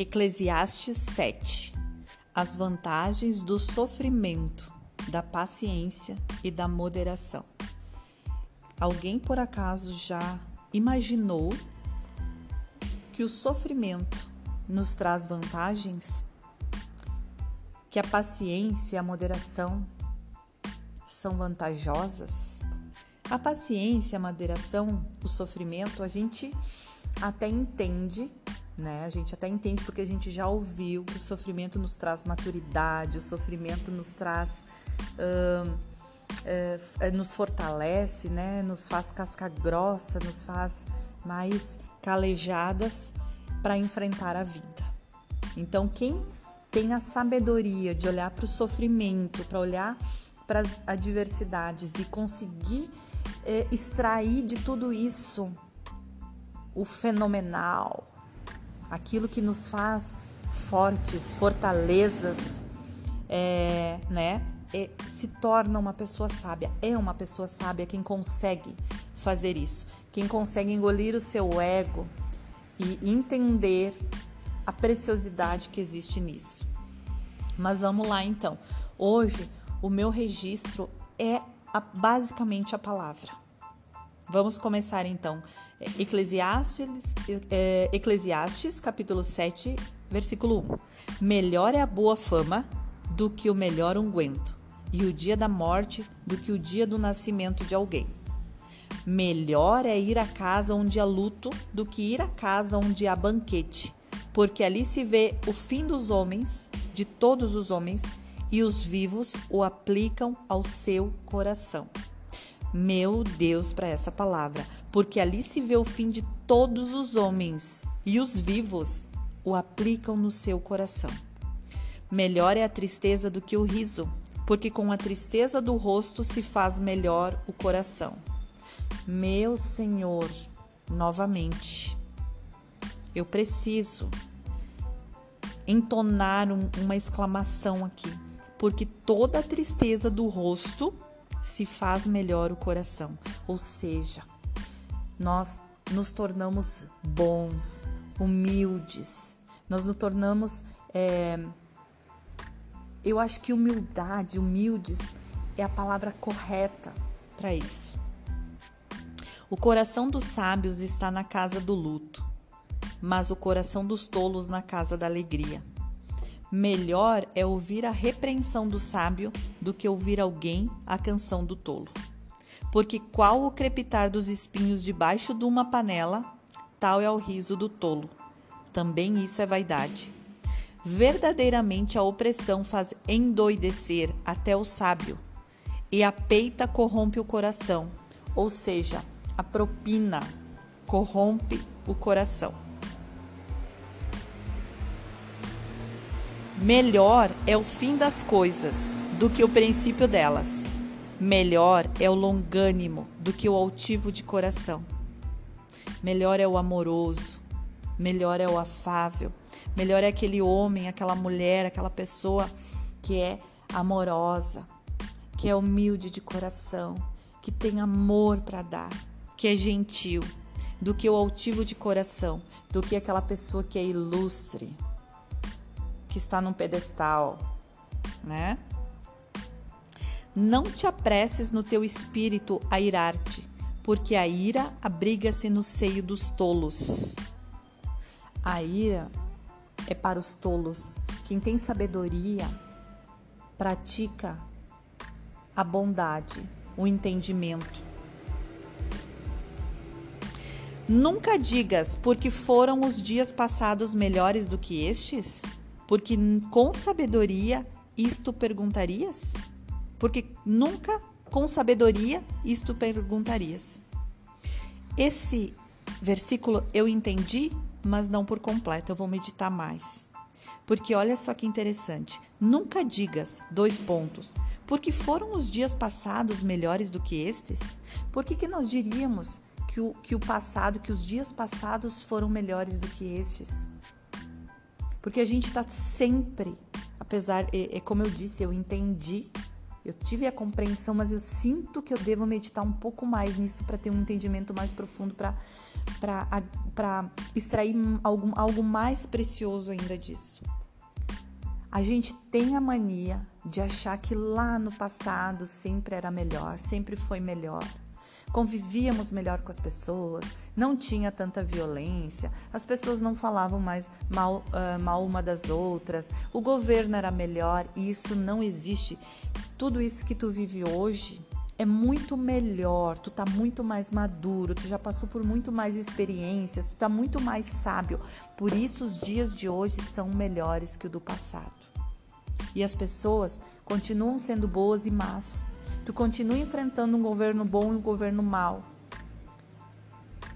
Eclesiastes 7 As vantagens do sofrimento, da paciência e da moderação. Alguém por acaso já imaginou que o sofrimento nos traz vantagens? Que a paciência e a moderação são vantajosas? A paciência, a moderação, o sofrimento, a gente até entende né? A gente até entende porque a gente já ouviu que o sofrimento nos traz maturidade, o sofrimento nos traz, uh, nos fortalece, né? Nos faz casca grossa, nos faz mais calejadas para enfrentar a vida. Então, quem tem a sabedoria de olhar para o sofrimento, para olhar para as adversidades e conseguir eh, extrair de tudo isso o fenomenal, aquilo que nos faz fortes, fortalezas, é, né? É, se torna uma pessoa sábia. É uma pessoa sábia quem consegue fazer isso, quem consegue engolir o seu ego e entender a preciosidade que existe nisso. Mas vamos lá então. Hoje o meu registro é a, basicamente a palavra. Vamos começar então Eclesiastes, é, Eclesiastes, capítulo 7, versículo 1. Melhor é a boa fama do que o melhor unguento, e o dia da morte do que o dia do nascimento de alguém. Melhor é ir à casa onde há luto do que ir à casa onde há banquete, porque ali se vê o fim dos homens, de todos os homens, e os vivos o aplicam ao seu coração. Meu Deus, para essa palavra porque ali se vê o fim de todos os homens, e os vivos o aplicam no seu coração. Melhor é a tristeza do que o riso, porque com a tristeza do rosto se faz melhor o coração. Meu Senhor, novamente, eu preciso entonar um, uma exclamação aqui, porque toda a tristeza do rosto se faz melhor o coração, ou seja, nós nos tornamos bons, humildes, nós nos tornamos. É, eu acho que humildade, humildes, é a palavra correta para isso. O coração dos sábios está na casa do luto, mas o coração dos tolos na casa da alegria. Melhor é ouvir a repreensão do sábio do que ouvir alguém a canção do tolo porque qual o crepitar dos espinhos debaixo de uma panela, tal é o riso do tolo. Também isso é vaidade. Verdadeiramente a opressão faz endoidecer até o sábio, e a peita corrompe o coração, ou seja, a propina corrompe o coração. Melhor é o fim das coisas do que o princípio delas Melhor é o longânimo do que o altivo de coração. Melhor é o amoroso, melhor é o afável, melhor é aquele homem, aquela mulher, aquela pessoa que é amorosa, que é humilde de coração, que tem amor para dar, que é gentil, do que o altivo de coração, do que aquela pessoa que é ilustre, que está num pedestal, né? Não te apresses no teu espírito a irar-te, porque a ira abriga-se no seio dos tolos. A ira é para os tolos. Quem tem sabedoria pratica a bondade, o entendimento. Nunca digas, porque foram os dias passados melhores do que estes? Porque com sabedoria isto perguntarias? Porque nunca com sabedoria isto perguntarias. Esse versículo eu entendi, mas não por completo, eu vou meditar mais. Porque olha só que interessante, nunca digas, dois pontos, porque foram os dias passados melhores do que estes? Por que, que nós diríamos que o, que o passado, que os dias passados foram melhores do que estes? Porque a gente está sempre, apesar, é, é como eu disse, eu entendi eu tive a compreensão, mas eu sinto que eu devo meditar um pouco mais nisso para ter um entendimento mais profundo, para extrair algo, algo mais precioso ainda disso. A gente tem a mania de achar que lá no passado sempre era melhor, sempre foi melhor convivíamos melhor com as pessoas, não tinha tanta violência, as pessoas não falavam mais mal, uh, mal uma das outras, o governo era melhor e isso não existe. Tudo isso que tu vive hoje é muito melhor, tu tá muito mais maduro, tu já passou por muito mais experiências, tu tá muito mais sábio. Por isso os dias de hoje são melhores que o do passado. E as pessoas continuam sendo boas e más, tu continua enfrentando um governo bom e um governo mau.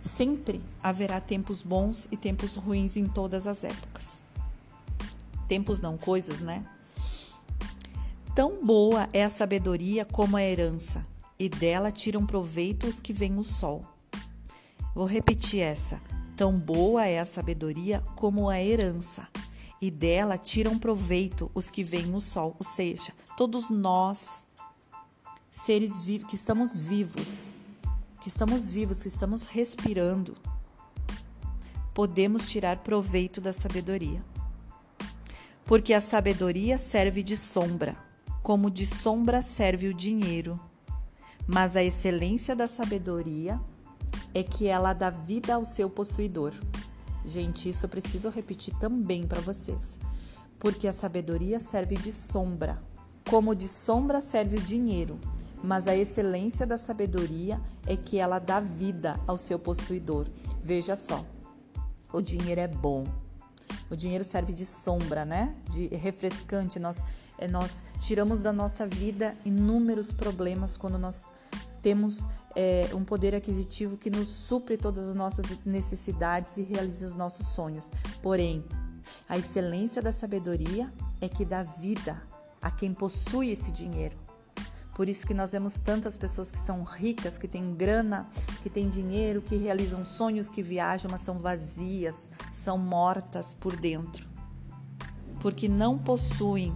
Sempre haverá tempos bons e tempos ruins em todas as épocas. Tempos não, coisas, né? Tão boa é a sabedoria como a herança, e dela tiram proveito os que veem o sol. Vou repetir essa. Tão boa é a sabedoria como a herança, e dela tiram proveito os que veem o sol, ou seja, todos nós seres vivos, que estamos vivos, que estamos vivos, que estamos respirando, podemos tirar proveito da sabedoria. Porque a sabedoria serve de sombra, como de sombra serve o dinheiro. Mas a excelência da sabedoria é que ela dá vida ao seu possuidor. Gente, isso eu preciso repetir também para vocês. Porque a sabedoria serve de sombra, como de sombra serve o dinheiro mas a excelência da sabedoria é que ela dá vida ao seu possuidor. Veja só, o dinheiro é bom. O dinheiro serve de sombra, né? De refrescante. Nós, é, nós tiramos da nossa vida inúmeros problemas quando nós temos é, um poder aquisitivo que nos supre todas as nossas necessidades e realiza os nossos sonhos. Porém, a excelência da sabedoria é que dá vida a quem possui esse dinheiro. Por isso que nós vemos tantas pessoas que são ricas, que têm grana, que têm dinheiro, que realizam sonhos, que viajam, mas são vazias, são mortas por dentro. Porque não possuem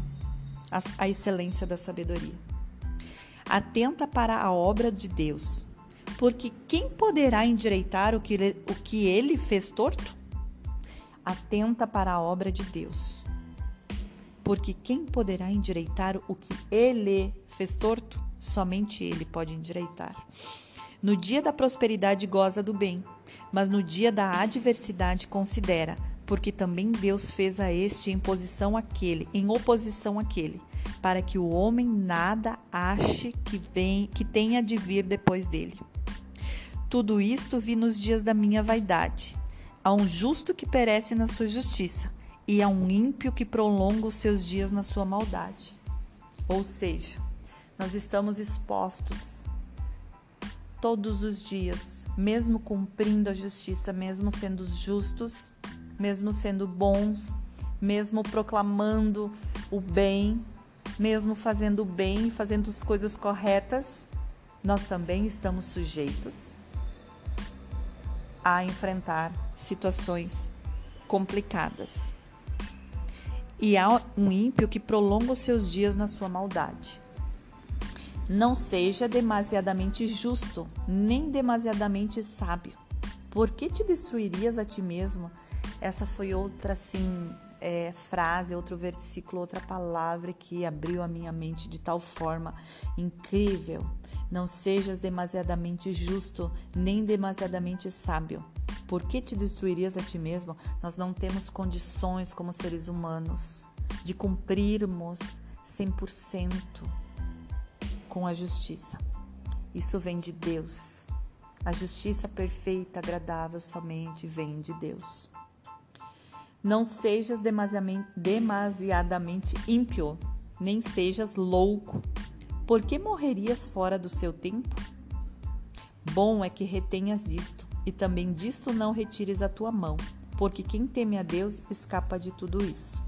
a, a excelência da sabedoria. Atenta para a obra de Deus, porque quem poderá endireitar o que, o que ele fez torto? Atenta para a obra de Deus porque quem poderá endireitar o que ele fez torto? Somente ele pode endireitar. No dia da prosperidade goza do bem, mas no dia da adversidade considera, porque também Deus fez a este em posição àquele, em oposição àquele, para que o homem nada ache que vem, que tenha de vir depois dele. Tudo isto vi nos dias da minha vaidade. Há um justo que perece na sua justiça, e a um ímpio que prolonga os seus dias na sua maldade. Ou seja, nós estamos expostos todos os dias, mesmo cumprindo a justiça, mesmo sendo justos, mesmo sendo bons, mesmo proclamando o bem, mesmo fazendo o bem, fazendo as coisas corretas, nós também estamos sujeitos a enfrentar situações complicadas e há um ímpio que prolonga os seus dias na sua maldade. Não seja demasiadamente justo, nem demasiadamente sábio. Por que te destruirias a ti mesmo? Essa foi outra assim é, frase, outro versículo, outra palavra que abriu a minha mente de tal forma incrível. Não sejas demasiadamente justo, nem demasiadamente sábio. Por que te destruirias a ti mesmo? Nós não temos condições como seres humanos de cumprirmos 100% com a justiça. Isso vem de Deus. A justiça perfeita, agradável, somente vem de Deus. Não sejas demasiadamente ímpio, nem sejas louco. Por que morrerias fora do seu tempo? Bom é que retenhas isto, e também disto não retires a tua mão, porque quem teme a Deus escapa de tudo isso.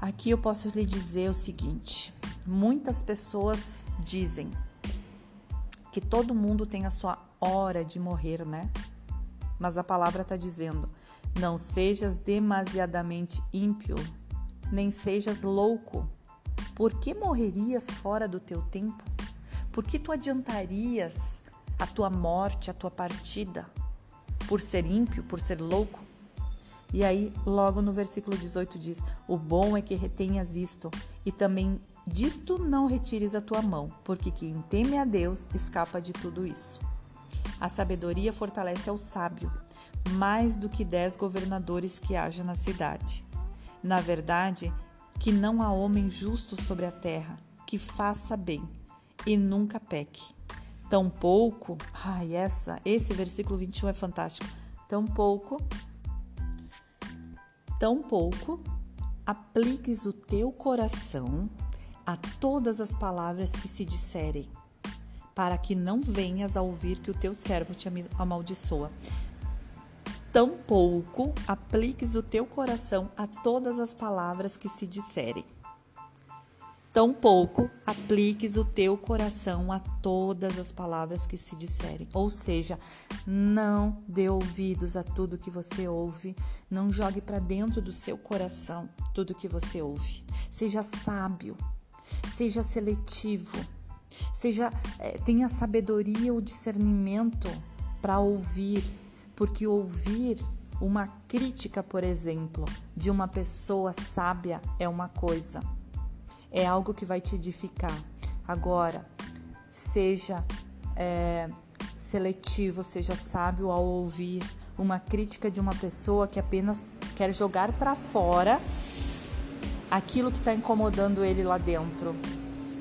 Aqui eu posso lhe dizer o seguinte: muitas pessoas dizem que todo mundo tem a sua hora de morrer, né? Mas a palavra está dizendo: não sejas demasiadamente ímpio, nem sejas louco. por que morrerias fora do teu tempo? Por que tu adiantarias a tua morte, a tua partida? Por ser ímpio, por ser louco? E aí, logo no versículo 18 diz: O bom é que retenhas isto, e também disto não retires a tua mão, porque quem teme a Deus escapa de tudo isso. A sabedoria fortalece ao sábio, mais do que dez governadores que haja na cidade. Na verdade, que não há homem justo sobre a terra, que faça bem e nunca peque. Tampouco, ai, essa, esse versículo 21 é fantástico. Tampouco Tampouco apliques o teu coração a todas as palavras que se disserem, para que não venhas a ouvir que o teu servo te amaldiçoa. Tampouco apliques o teu coração a todas as palavras que se disserem Tampouco apliques o teu coração a todas as palavras que se disserem. Ou seja, não dê ouvidos a tudo que você ouve, não jogue para dentro do seu coração tudo que você ouve. Seja sábio, seja seletivo, seja é, tenha sabedoria ou discernimento para ouvir, porque ouvir uma crítica, por exemplo, de uma pessoa sábia é uma coisa é algo que vai te edificar. Agora, seja é, seletivo, seja sábio ao ouvir uma crítica de uma pessoa que apenas quer jogar para fora aquilo que está incomodando ele lá dentro,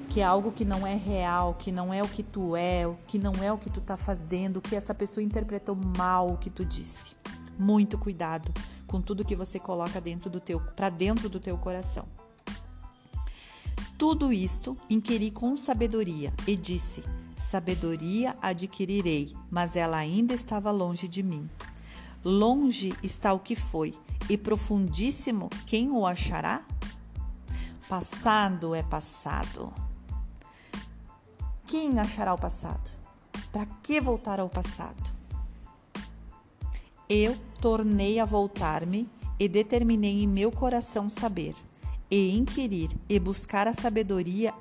que é algo que não é real, que não é o que tu é, que não é o que tu está fazendo, que essa pessoa interpretou mal o que tu disse. Muito cuidado com tudo que você coloca dentro do teu, para dentro do teu coração. Tudo isto inquiri com sabedoria e disse: Sabedoria adquirirei, mas ela ainda estava longe de mim. Longe está o que foi, e profundíssimo quem o achará? Passado é passado. Quem achará o passado? Para que voltar ao passado? Eu tornei a voltar-me e determinei em meu coração saber e inquirir e buscar a sabedoria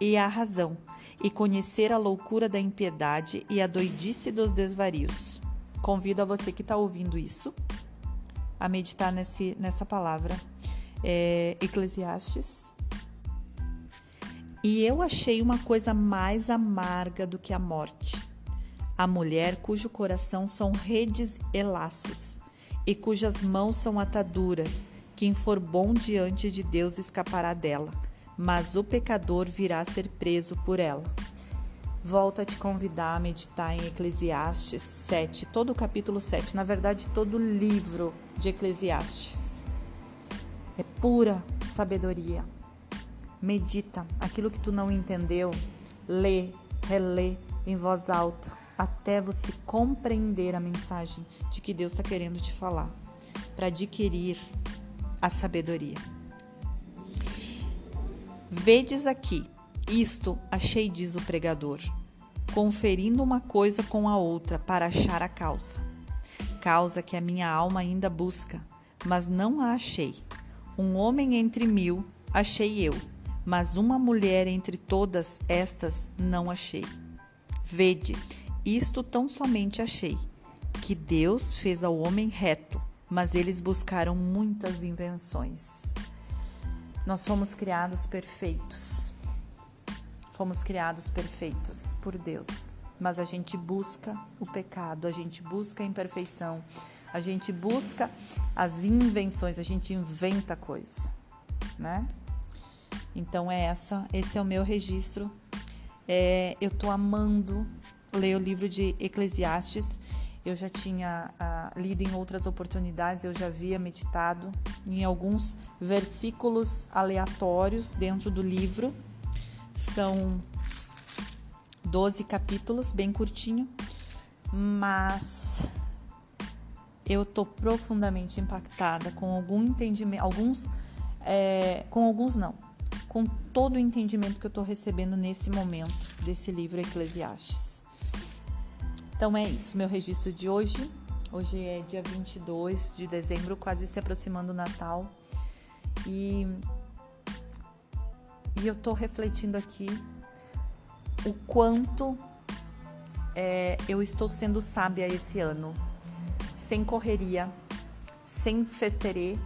e a razão, e conhecer a loucura da impiedade e a doidice dos desvarios. Convido a você que está ouvindo isso a meditar nesse, nessa palavra, é, Eclesiastes. E eu achei uma coisa mais amarga do que a morte: a mulher cujo coração são redes e laços, e cujas mãos são ataduras quem for bom diante de Deus escapará dela, mas o pecador virá ser preso por ela. Volto a te convidar a meditar em Eclesiastes 7, todo o capítulo 7, na verdade, todo o livro de Eclesiastes. É pura sabedoria. Medita aquilo que tu não entendeu, lê, relê em voz alta, até você compreender a mensagem de que Deus está querendo te falar, para adquirir a sabedoria. Vedes aqui, isto achei, diz o pregador, conferindo uma coisa com a outra para achar a causa. Causa que a minha alma ainda busca, mas não a achei. Um homem entre mil achei eu, mas uma mulher entre todas estas não achei. Vede, isto tão somente achei, que Deus fez ao homem reto, mas eles buscaram muitas invenções. Nós fomos criados perfeitos. Fomos criados perfeitos por Deus, mas a gente busca o pecado, a gente busca a imperfeição, a gente busca as invenções, a gente inventa coisa, né? Então é essa, esse é o meu registro. É, eu tô amando ler o livro de Eclesiastes eu já tinha uh, lido em outras oportunidades, eu já havia meditado em alguns versículos aleatórios dentro do livro. São 12 capítulos, bem curtinho, mas eu tô profundamente impactada com algum entendimento, alguns, é, com alguns não, com todo o entendimento que eu tô recebendo nesse momento desse livro Eclesiastes. Então é isso, meu registro de hoje. Hoje é dia 22 de dezembro, quase se aproximando o Natal. E e eu tô refletindo aqui o quanto é, eu estou sendo sábia esse ano, sem correria, sem festerê,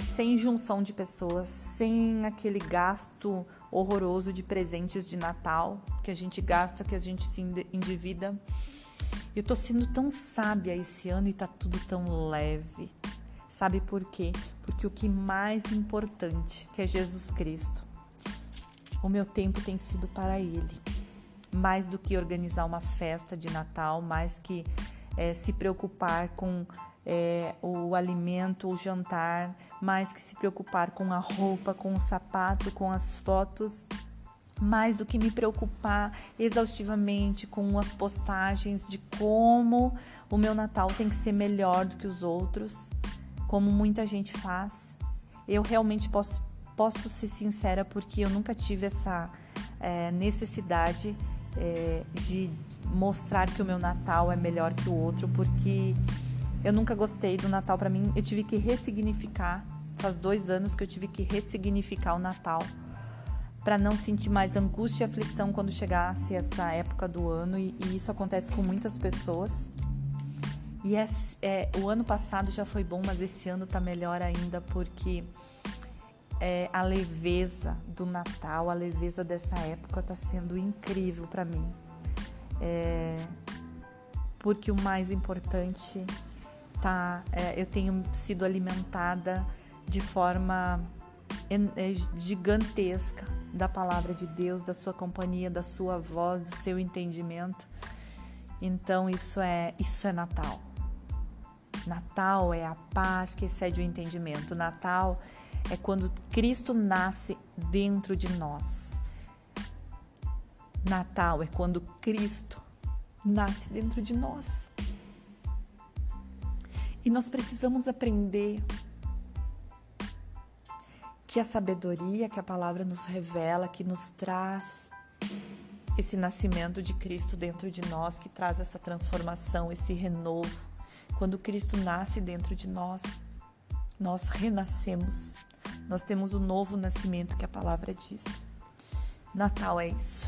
sem junção de pessoas, sem aquele gasto horroroso de presentes de Natal que a gente gasta, que a gente se endivida. Eu tô sendo tão sábia esse ano e tá tudo tão leve. Sabe por quê? Porque o que mais importante, que é Jesus Cristo, o meu tempo tem sido para Ele. Mais do que organizar uma festa de Natal, mais que é, se preocupar com é, o alimento, o jantar, mais que se preocupar com a roupa, com o sapato, com as fotos, mais do que me preocupar exaustivamente com as postagens de como o meu Natal tem que ser melhor do que os outros, como muita gente faz. Eu realmente posso posso ser sincera porque eu nunca tive essa é, necessidade é, de mostrar que o meu Natal é melhor que o outro, porque eu nunca gostei do Natal para mim. Eu tive que ressignificar. Faz dois anos que eu tive que ressignificar o Natal para não sentir mais angústia e aflição quando chegasse essa época do ano e, e isso acontece com muitas pessoas. E é, é, o ano passado já foi bom, mas esse ano tá melhor ainda porque é, a leveza do Natal, a leveza dessa época está sendo incrível para mim. É, porque o mais importante tá, é, eu tenho sido alimentada de forma é, gigantesca da palavra de Deus, da sua companhia, da sua voz, do seu entendimento. Então isso é isso é Natal. Natal é a paz que excede o entendimento. Natal é quando Cristo nasce dentro de nós. Natal é quando Cristo nasce dentro de nós. E nós precisamos aprender que a sabedoria que a palavra nos revela, que nos traz esse nascimento de Cristo dentro de nós, que traz essa transformação, esse renovo. Quando Cristo nasce dentro de nós, nós renascemos nós temos o novo nascimento que a palavra diz. Natal é isso.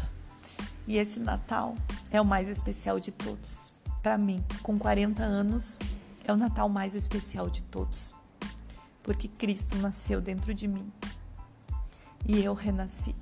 E esse Natal é o mais especial de todos. Para mim, com 40 anos, é o Natal mais especial de todos. Porque Cristo nasceu dentro de mim. E eu renasci.